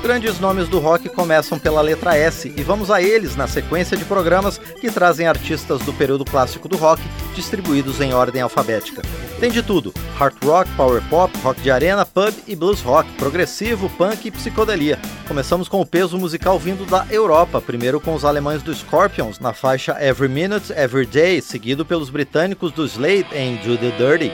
Grandes nomes do rock começam pela letra S e vamos a eles na sequência de programas que trazem artistas do período clássico do rock distribuídos em ordem alfabética. Tem de tudo: hard rock, power pop, rock de arena, pub e blues rock, progressivo, punk e psicodelia. Começamos com o peso musical vindo da Europa, primeiro com os alemães do Scorpions na faixa Every Minute, Every Day, seguido pelos britânicos do Slade em Do the Dirty.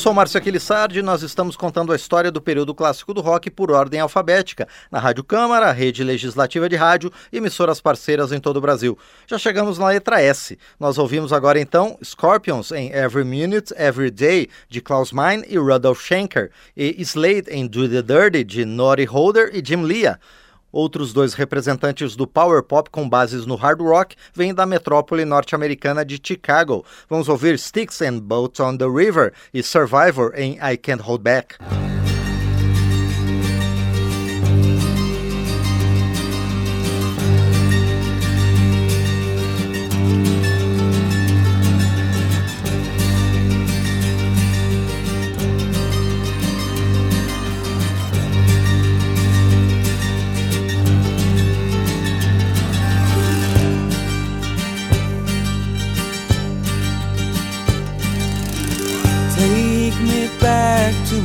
Sou Márcio Aquilissardi e nós estamos contando a história do período clássico do rock por ordem alfabética, na Rádio Câmara, rede legislativa de rádio e emissoras parceiras em todo o Brasil. Já chegamos na letra S. Nós ouvimos agora então Scorpions em Every Minute, Every Day, de Klaus Meine e Rudolf Schenker, e Slade em Do the Dirty, de Nori Holder e Jim Leah. Outros dois representantes do power pop com bases no hard rock vêm da metrópole norte-americana de Chicago. Vamos ouvir Sticks and Boats on the River e Survivor em I Can't Hold Back.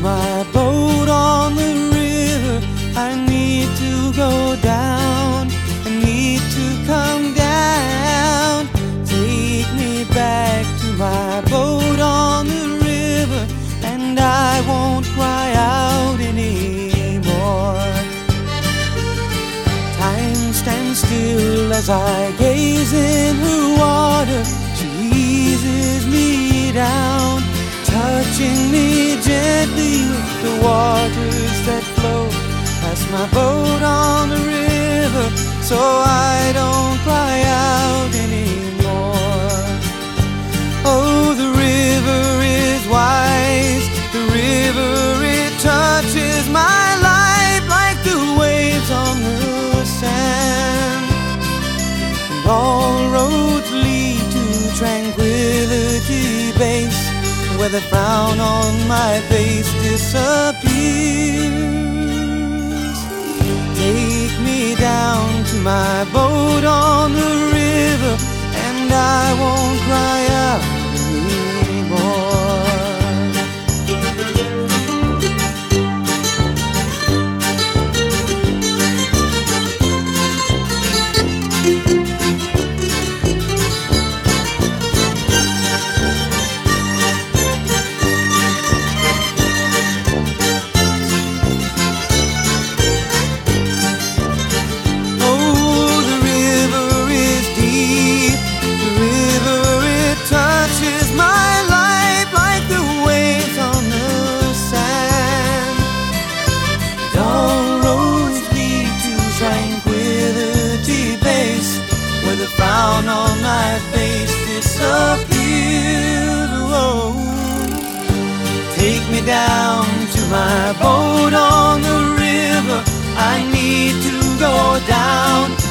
my boat on the river. I need to go down. I need to come down. Take me back to my boat on the river, and I won't cry out anymore. Time stands still as I gaze in her water. She eases me down. Touching me gently with the waters that flow Past my boat on the river So I don't cry out anymore. down on my face disappears. Take me down to my boat on the river, and I won't cry out. my boat on the river. I need to go down.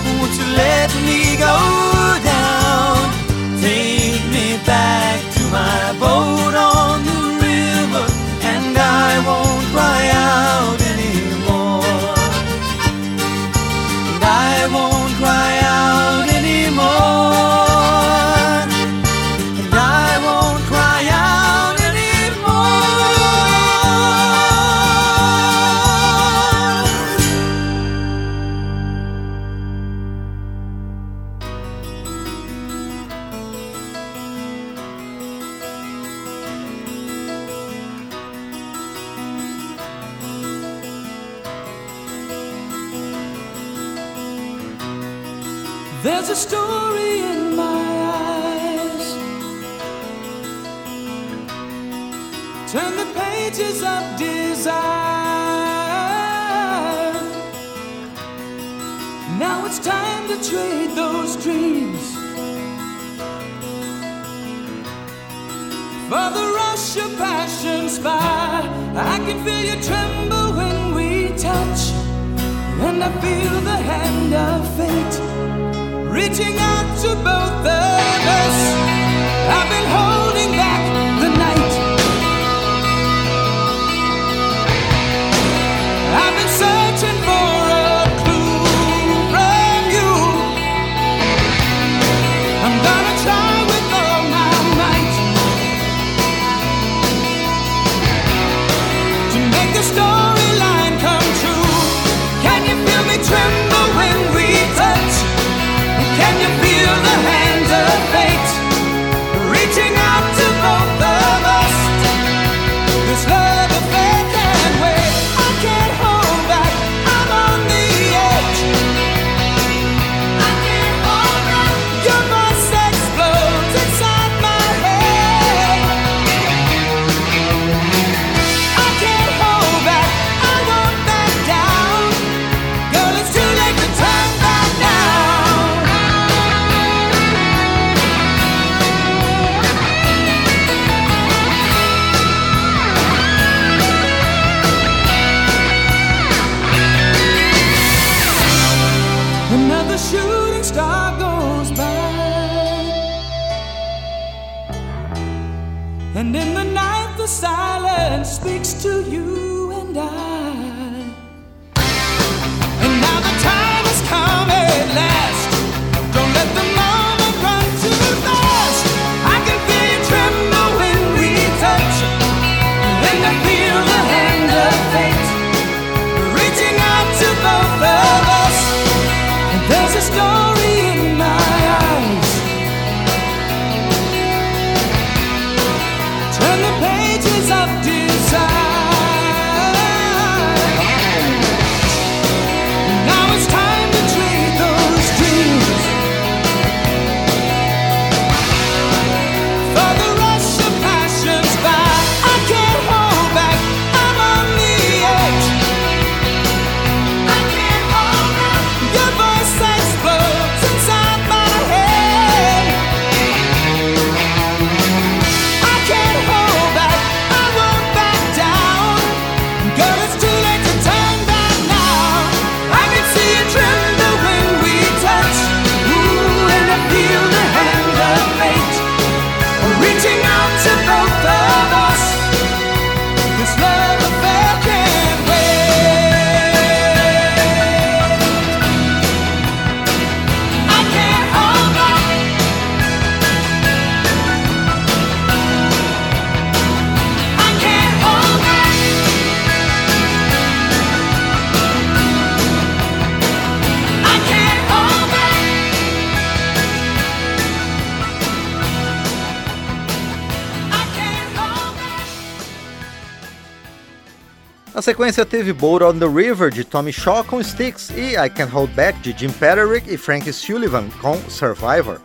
Sequência teve Boat on the River de Tommy Shaw com Styx e I Can't Hold Back de Jim Patrick e Frank Sullivan com Survivor.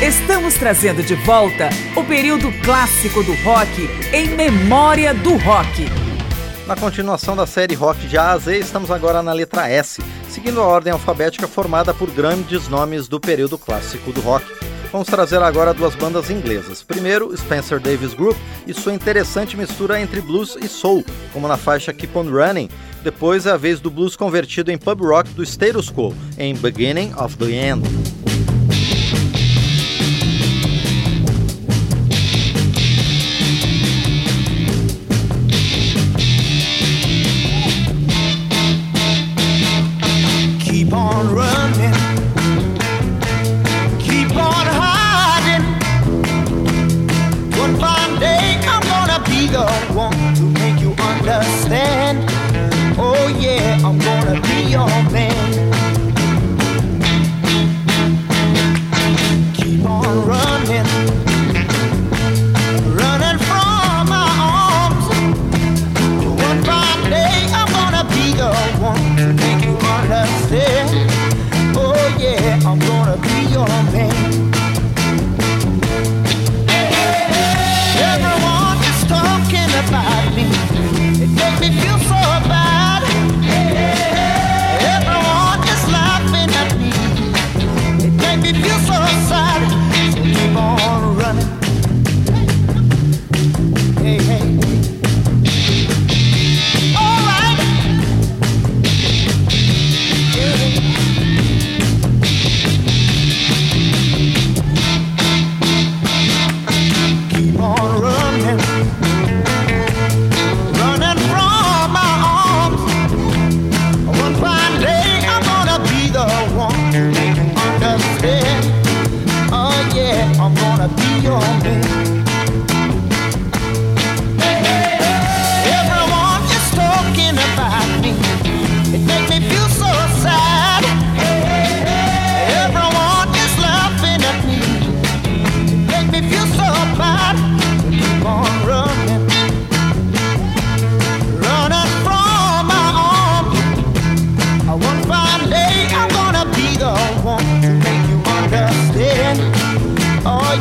Estamos trazendo de volta o período clássico do rock em memória do rock. Na continuação da série Rock de A a Z, estamos agora na letra S, seguindo a ordem alfabética formada por grandes nomes do período clássico do rock. Vamos trazer agora duas bandas inglesas. Primeiro, Spencer Davis Group e sua interessante mistura entre blues e soul, como na faixa Keep On Running. Depois é a vez do blues convertido em pub rock do status quo, em Beginning of the End.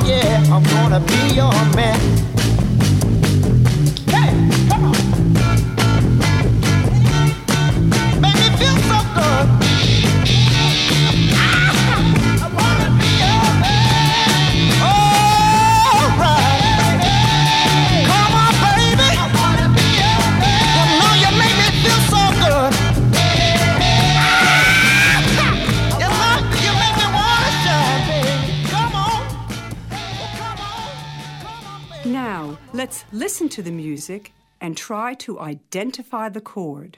yeah, I'm gonna be your man. To the music and try to identify the chord.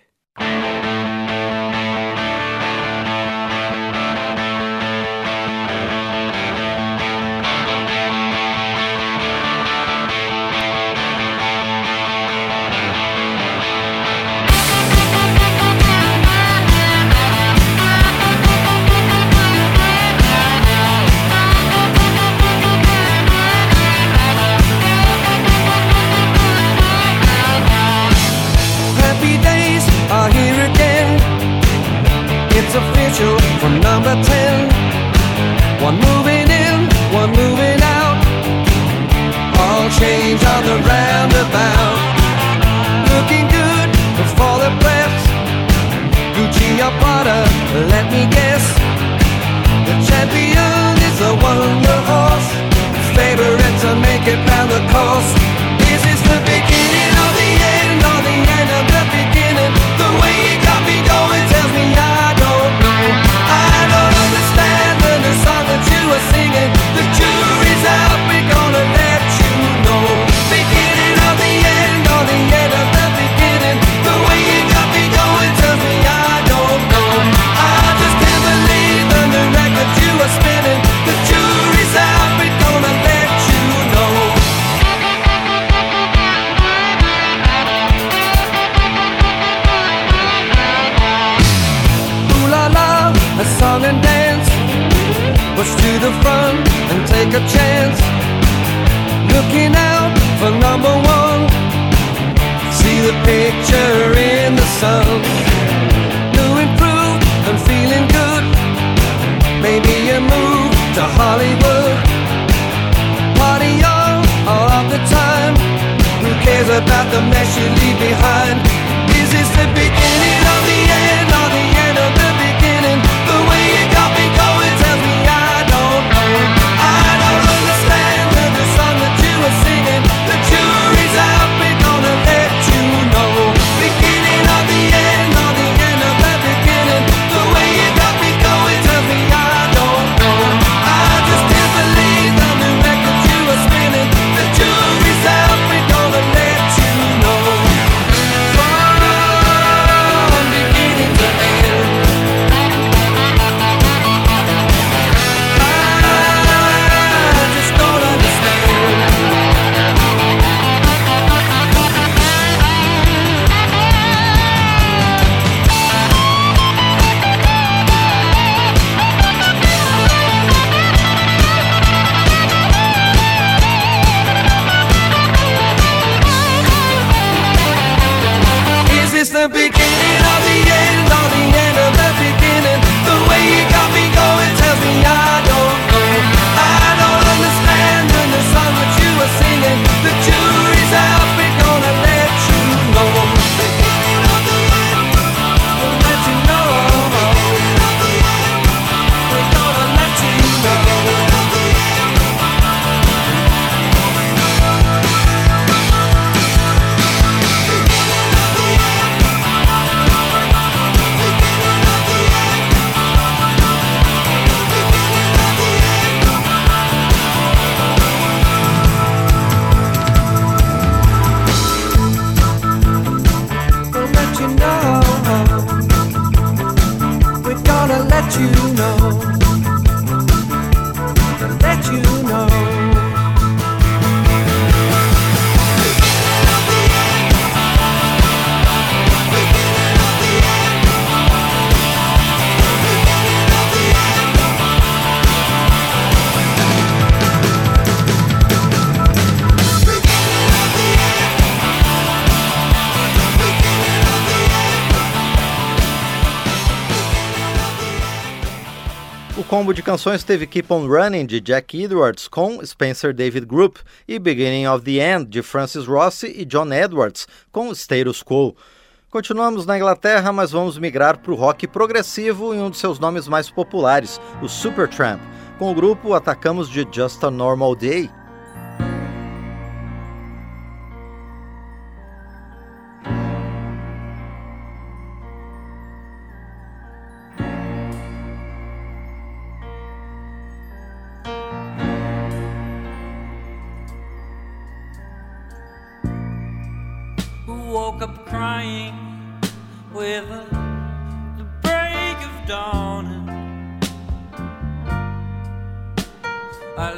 Wonder horse. Favorite to make it round the course. the beginning of the end, of the end. combo de canções teve Keep On Running de Jack Edwards com Spencer David Group e Beginning of the End de Francis Rossi e John Edwards com Status Quo. Continuamos na Inglaterra, mas vamos migrar para o rock progressivo em um de seus nomes mais populares, o Supertramp. Com o grupo Atacamos de Just a Normal Day. woke up crying with a, the break of dawn. I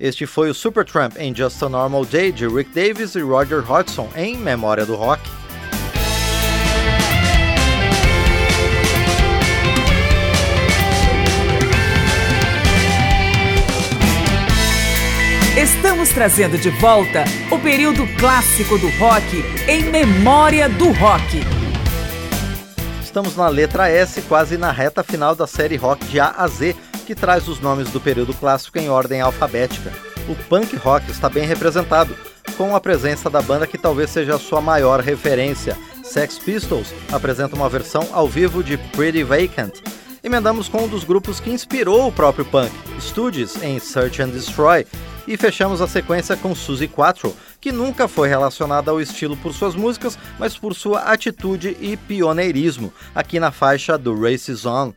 Este foi o Supertramp em Just a Normal Day de Rick Davis e Roger Hodgson em Memória do Rock. Estamos trazendo de volta o período clássico do rock em Memória do Rock. Estamos na letra S, quase na reta final da série rock de A a Z, que traz os nomes do período clássico em ordem alfabética. O punk rock está bem representado, com a presença da banda que talvez seja a sua maior referência. Sex Pistols apresenta uma versão ao vivo de Pretty Vacant. Emendamos com um dos grupos que inspirou o próprio punk, Stooges, em Search and Destroy, e fechamos a sequência com Suzy Quattro, que nunca foi relacionada ao estilo por suas músicas, mas por sua atitude e pioneirismo, aqui na faixa do Races On.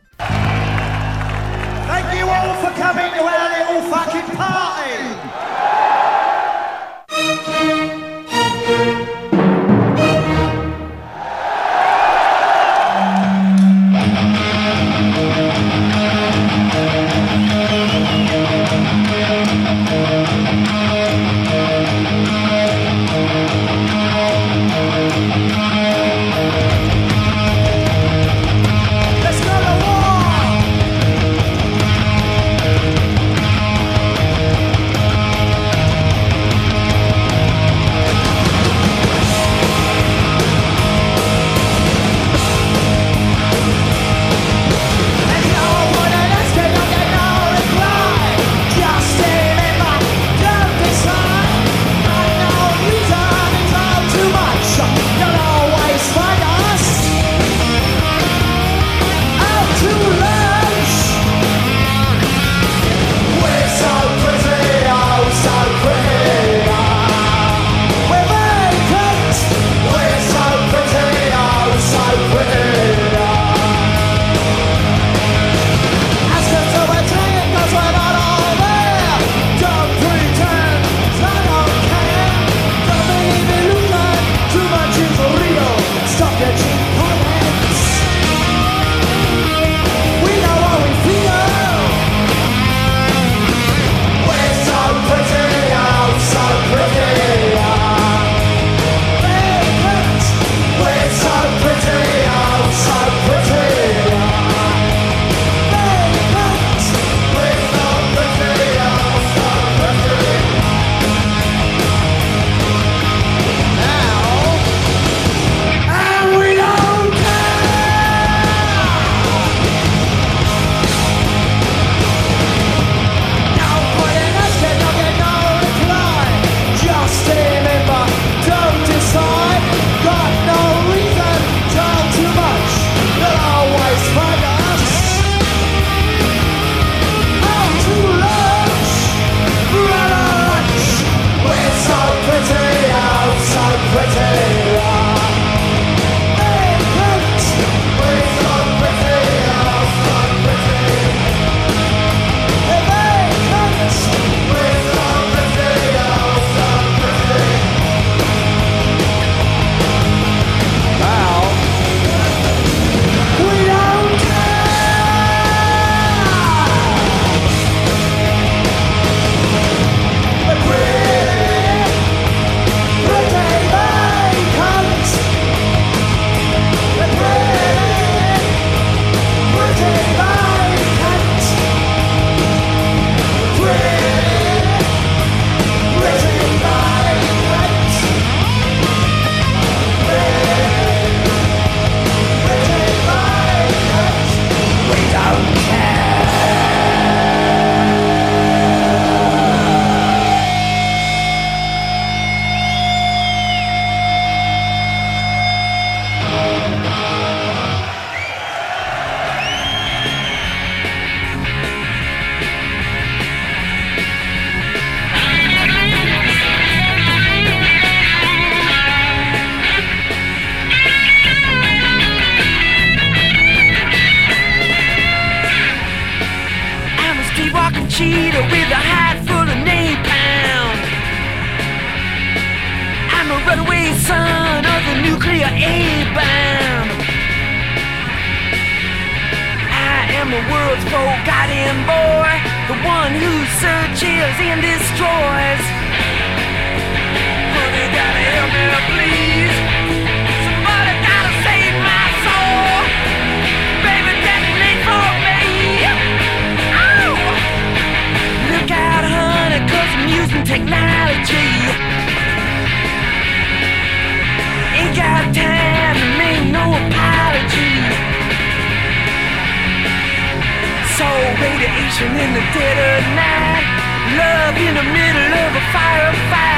radiation in the dead of night. Love in the middle of a firefight.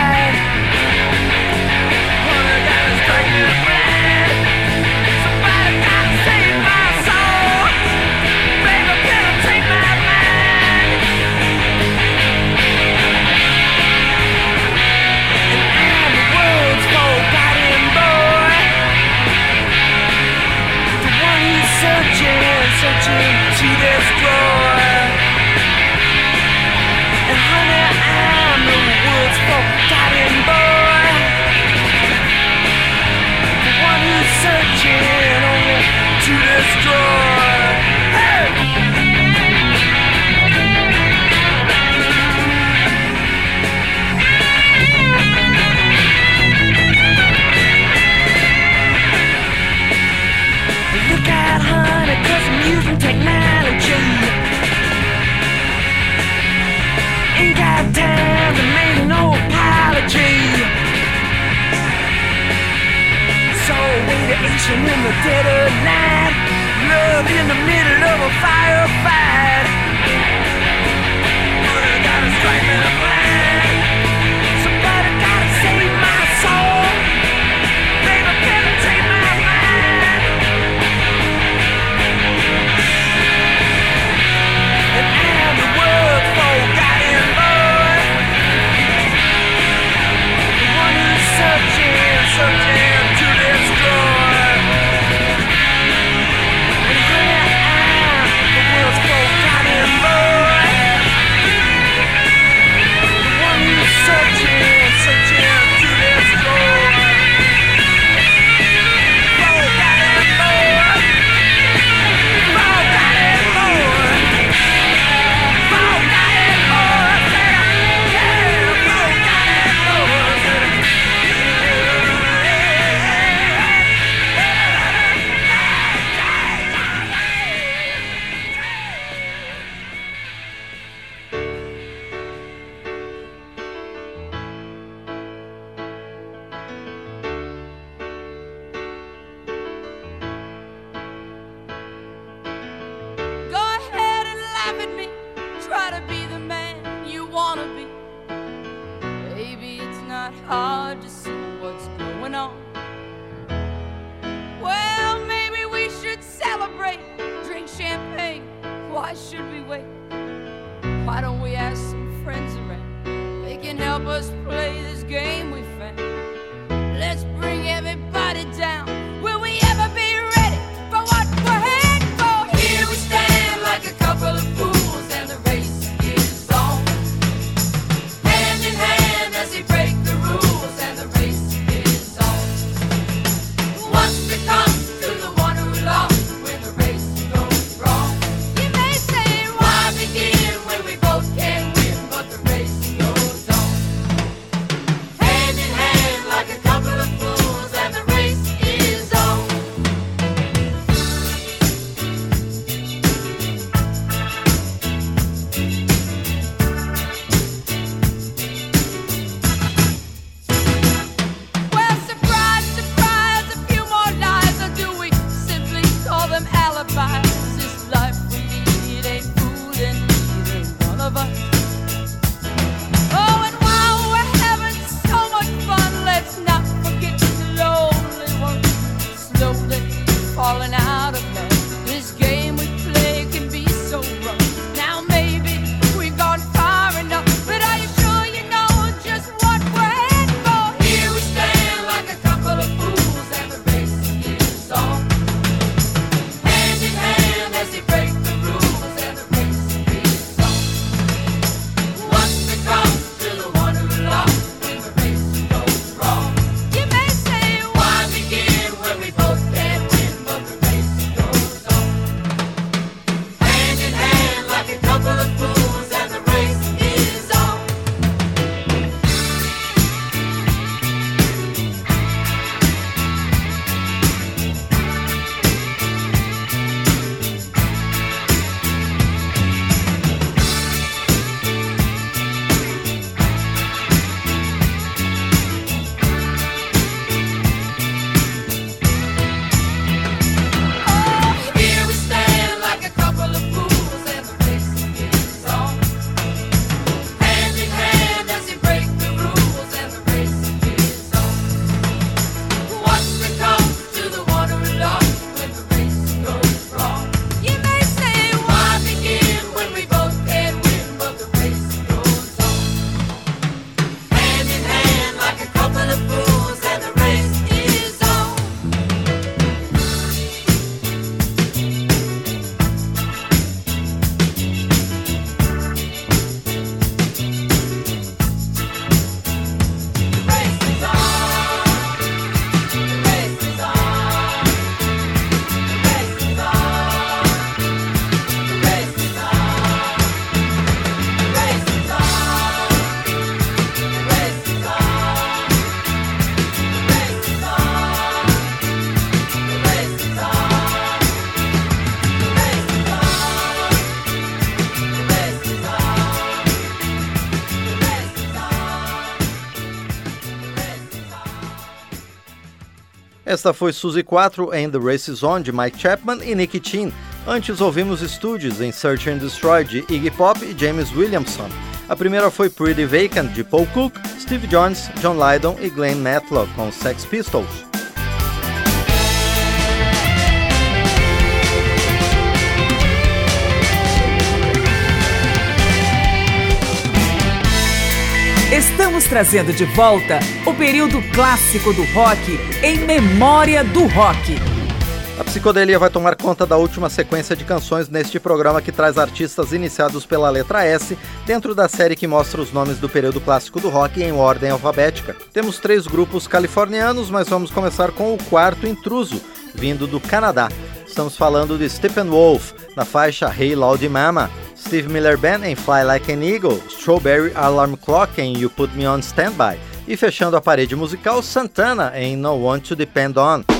passion in the dead of night, love in the middle of a firefight. Esta foi Suzy 4 em The Race is On de Mike Chapman e Nicky Chin. Antes ouvimos Studios em Search and Destroy de Iggy Pop e James Williamson. A primeira foi Pretty Vacant de Paul Cook, Steve Jones, John Lydon e Glenn Matlock com Sex Pistols. Trazendo de volta o período clássico do rock em memória do rock. A psicodelia vai tomar conta da última sequência de canções neste programa que traz artistas iniciados pela letra S dentro da série que mostra os nomes do período clássico do rock em ordem alfabética. Temos três grupos californianos, mas vamos começar com o quarto intruso, vindo do Canadá. Estamos falando de Steppenwolf, na faixa Hey Loud Mama. Steve Miller Band em Fly Like an Eagle, Strawberry Alarm Clock em You Put Me On Standby e fechando a parede musical Santana em No One to Depend On.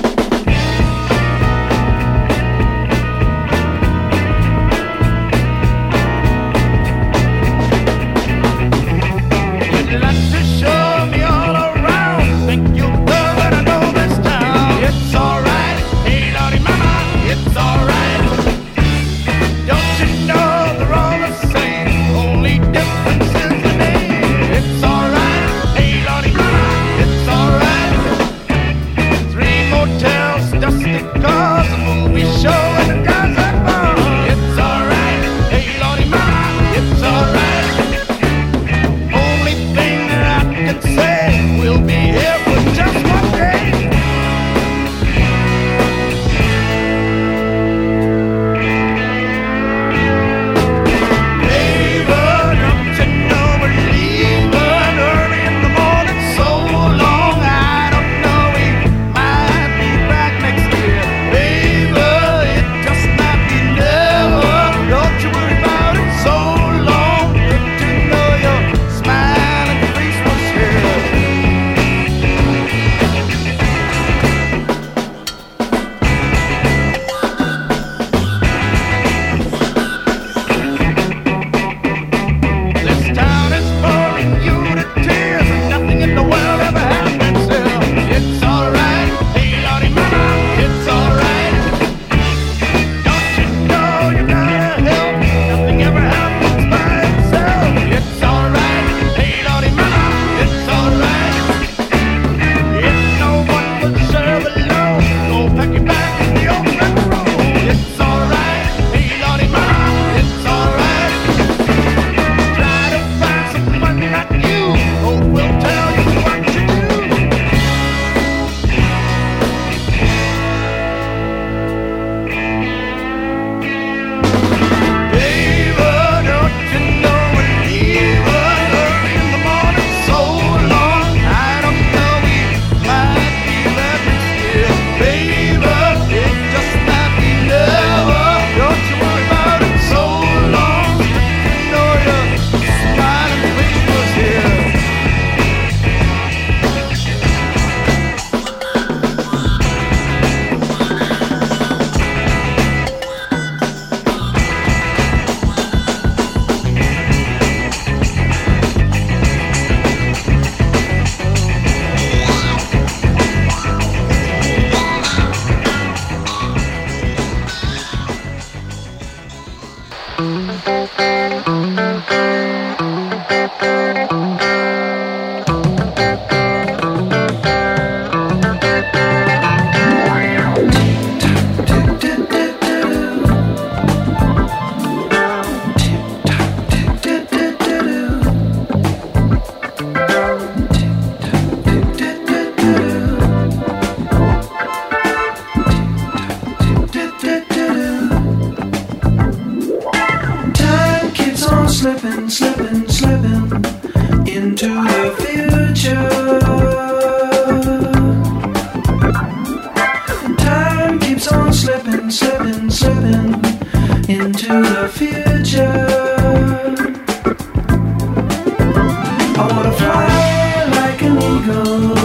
fly like an eagle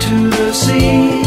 to the sea.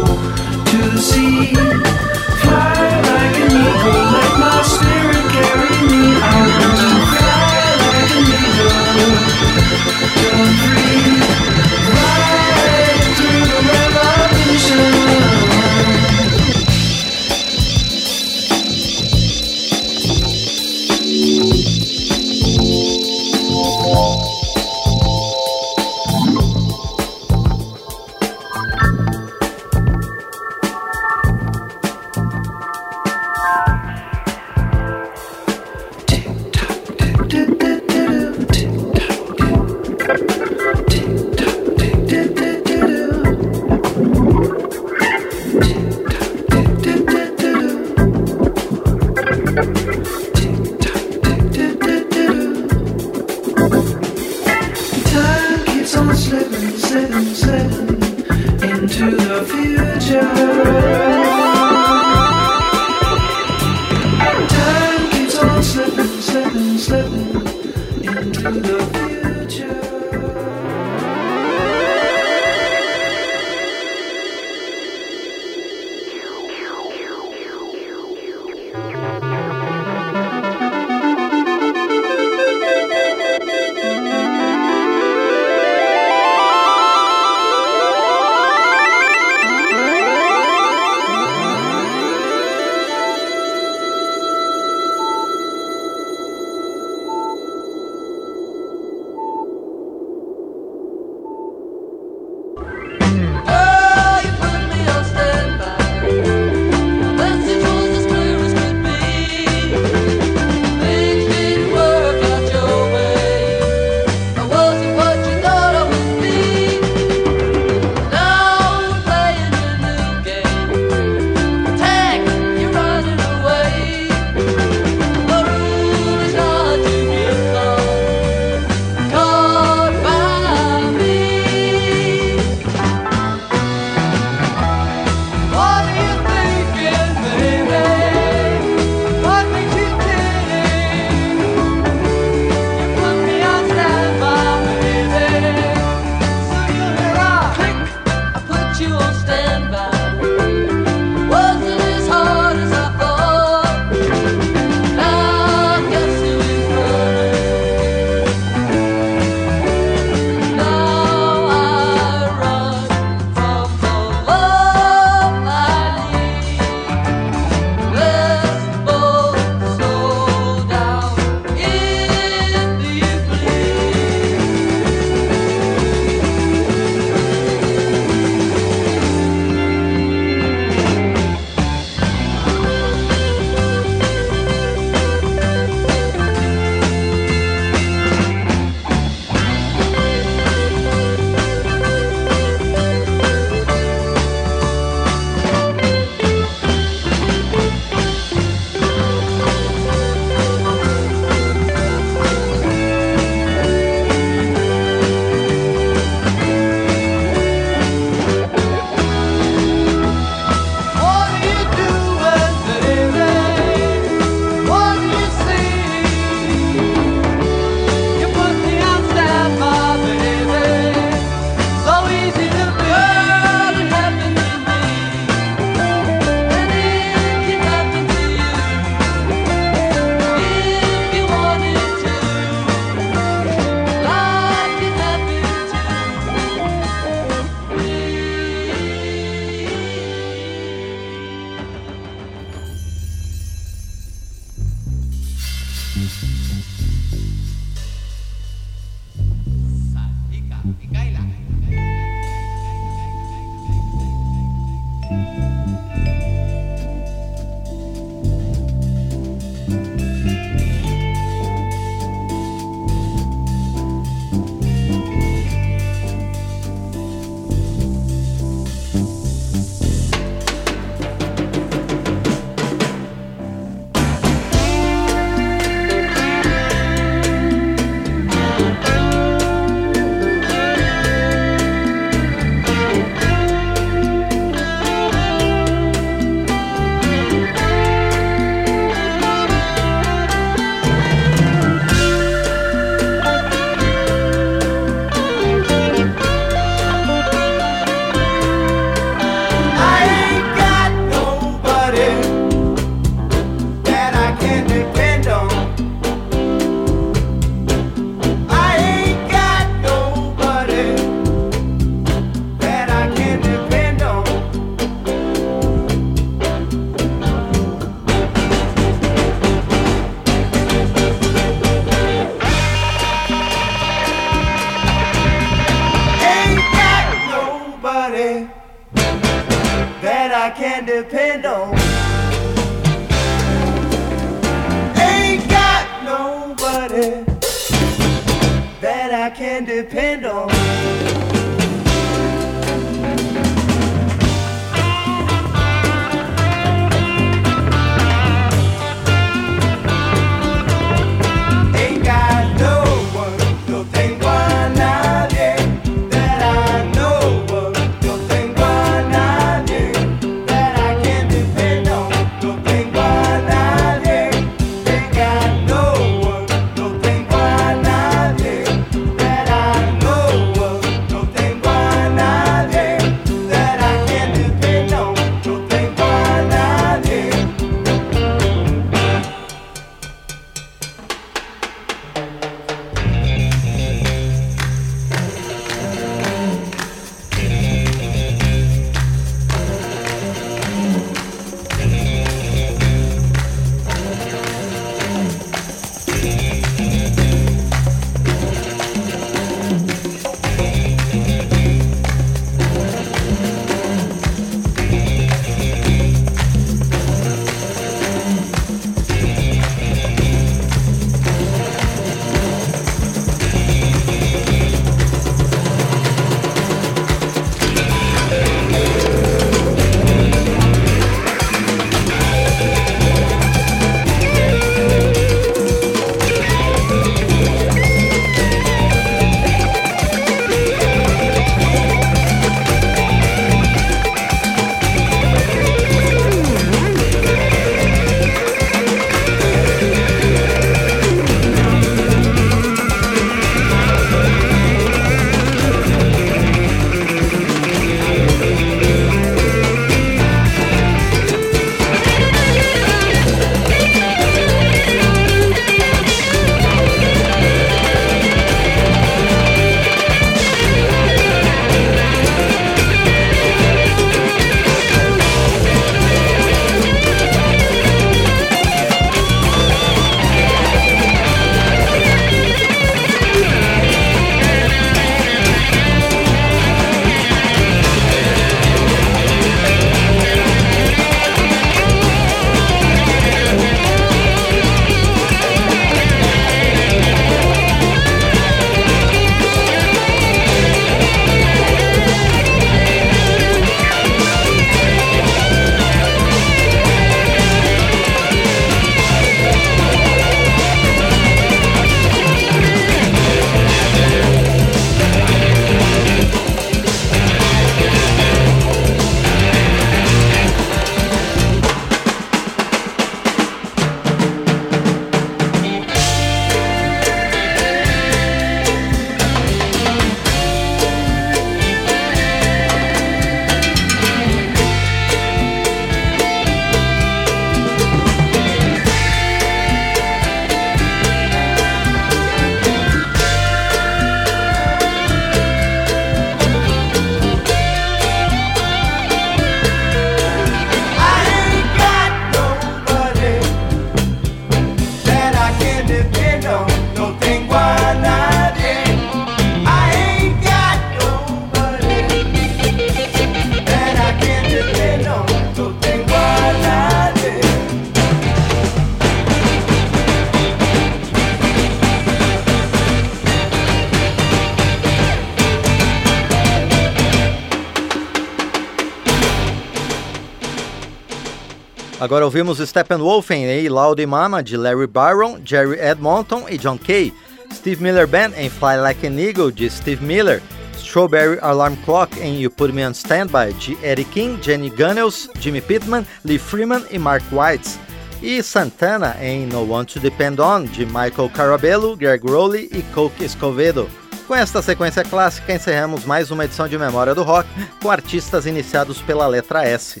Agora ouvimos Steppenwolf em A Loud Mama de Larry Byron, Jerry Edmonton e John Kay. Steve Miller Band em Fly Like an Eagle de Steve Miller. Strawberry Alarm Clock em You Put Me on Standby de Eddie King, Jenny Gunnels, Jimmy Pittman, Lee Freeman e Mark White. E Santana em No One to Depend On de Michael Carabello, Greg Rowley e Coke Escovedo. Com esta sequência clássica, encerramos mais uma edição de Memória do Rock com artistas iniciados pela letra S.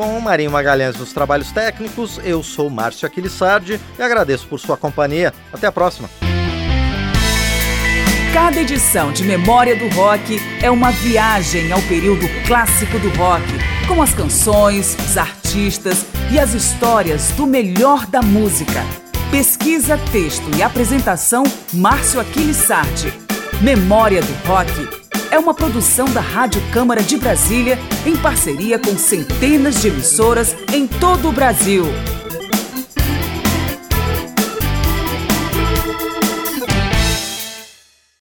Com Marinho Magalhães nos trabalhos técnicos, eu sou Márcio Aquilissardi e agradeço por sua companhia. Até a próxima! Cada edição de Memória do Rock é uma viagem ao período clássico do rock, com as canções, os artistas e as histórias do melhor da música. Pesquisa, texto e apresentação Márcio Aquiles Sardi. Memória do Rock é uma produção da Rádio Câmara de Brasília em parceria com centenas de emissoras em todo o Brasil.